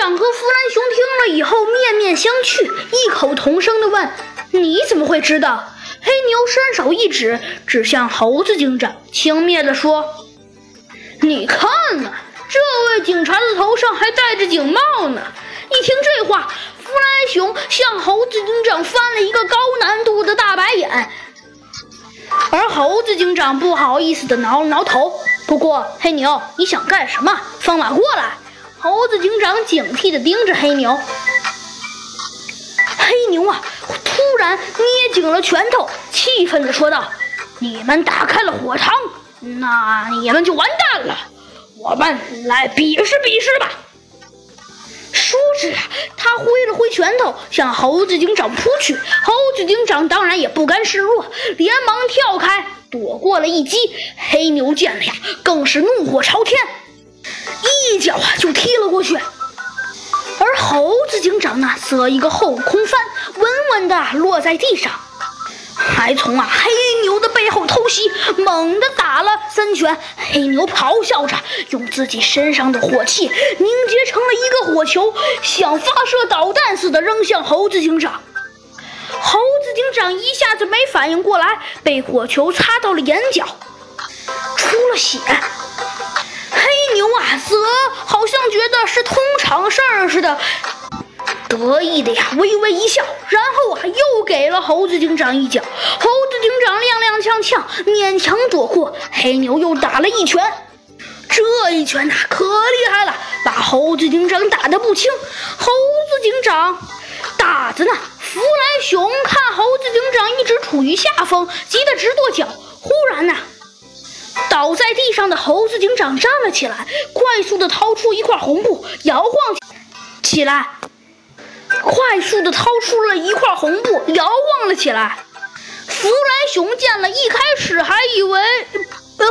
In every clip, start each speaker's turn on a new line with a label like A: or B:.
A: 长和弗兰熊听了以后面面相觑，异口同声地问：“你怎么会知道？”黑牛伸手一指，指向猴子警长，轻蔑地说：“你看呐，这位警察的头上还戴着警帽呢。”一听这话，弗兰熊向猴子警长翻了一个高难度的大白眼，而猴子警长不好意思地挠了挠头。不过，黑牛，你想干什么？放马过来！猴子警长警惕地盯着黑牛。黑牛啊，突然捏紧了拳头，气愤地说道：“你们打开了火塘，那你们就完蛋了！我们来比试比试吧！”说着，他挥了挥拳头，向猴子警长扑去。猴子警长当然也不甘示弱，连忙跳开，躲过了一击。黑牛见了呀，更是怒火朝天。一脚啊就踢了过去，而猴子警长呢，则一个后空翻，稳稳地落在地上，还从啊黑牛的背后偷袭，猛地打了三拳。黑牛咆哮着，用自己身上的火气凝结成了一个火球，像发射导弹似的扔向猴子警长。猴子警长一下子没反应过来，被火球擦到了眼角，出了血。则好像觉得是通常事儿似的，得意的呀，微微一笑，然后啊，又给了猴子警长一脚。猴子警长踉踉跄跄，勉强躲过。黑牛又打了一拳，这一拳呐，可厉害了，把猴子警长打得不轻。猴子警长打着呢，弗莱熊看猴子警长一直处于下风，急得直跺脚。忽然呐。倒在地上的猴子警长站了起来，快速的掏出一块红布，摇晃起来。快速的掏出了一块红布，摇晃了起来。弗莱熊见了一开始还以为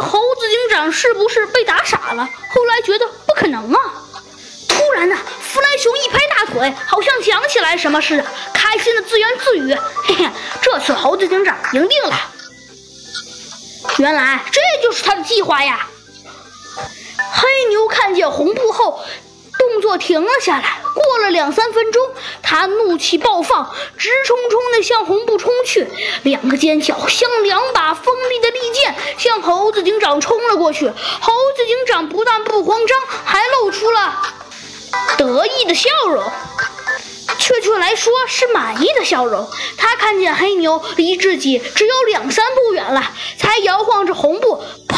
A: 猴子警长是不是被打傻了，后来觉得不可能啊。突然呢，弗莱熊一拍大腿，好像想起来什么似的，开心的自言自语：“嘿嘿，这次猴子警长赢定了。”原来这就是他的计划呀！黑牛看见红布后，动作停了下来。过了两三分钟，他怒气爆放，直冲冲地向红布冲去，两个尖角像两把锋利的利剑，向猴子警长冲了过去。猴子警长不但不慌张，还露出了得意的笑容。确切来说是满意的笑容。他看见黑牛离自己只有两三步远了，才摇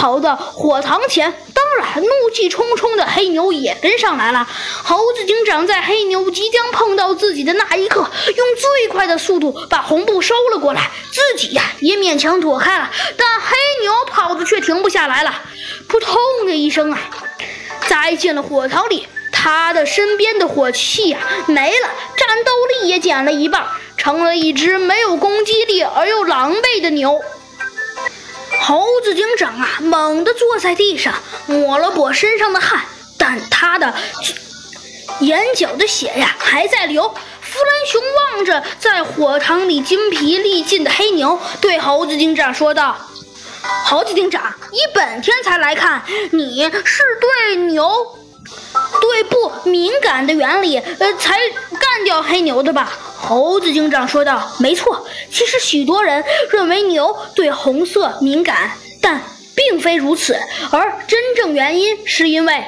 A: 跑到火塘前。当然，怒气冲冲的黑牛也跟上来了。猴子警长在黑牛即将碰到自己的那一刻，用最快的速度把红布收了过来，自己呀也勉强躲开了。但黑牛跑的却停不下来了，扑通的一声啊，栽进了火塘里。他的身边的火器呀没了，战斗力也减了一半，成了一只没有攻击力而又狼狈的牛。猴子警长啊，猛地坐在地上，抹了抹身上的汗，但他的眼角的血呀还在流。弗兰熊望着在火塘里精疲力尽的黑牛，对猴子警长说道：“猴子警长，以本天才来看，你是对牛。”对不敏感的原理，呃，才干掉黑牛的吧？猴子警长说道：“没错，其实许多人认为牛对红色敏感，但并非如此。而真正原因是因为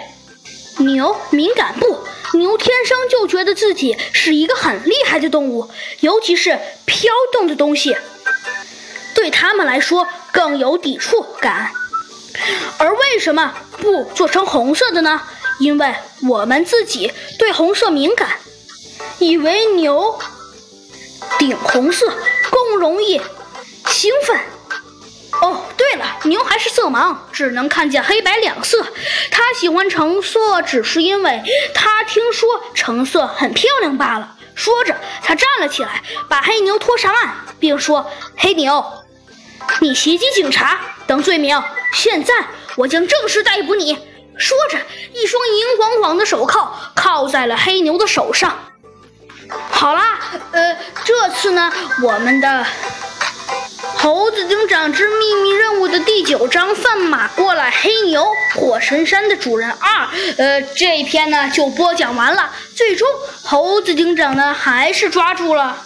A: 牛敏感不？牛天生就觉得自己是一个很厉害的动物，尤其是飘动的东西，对他们来说更有抵触感。而为什么不做成红色的呢？”因为我们自己对红色敏感，以为牛顶红色更容易兴奋。哦，对了，牛还是色盲，只能看见黑白两色。他喜欢橙色，只是因为他听说橙色很漂亮罢了。说着，他站了起来，把黑牛拖上岸，并说：“黑牛，你袭击警察等罪名，现在我将正式逮捕你。”说着，一双银晃晃的手铐铐在了黑牛的手上。好啦，呃，这次呢，我们的猴子警长之秘密任务的第九章放马过来，黑牛火神山的主人二，呃，这一篇呢就播讲完了。最终，猴子警长呢还是抓住了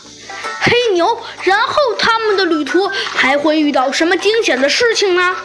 A: 黑牛，然后他们的旅途还会遇到什么惊险的事情呢？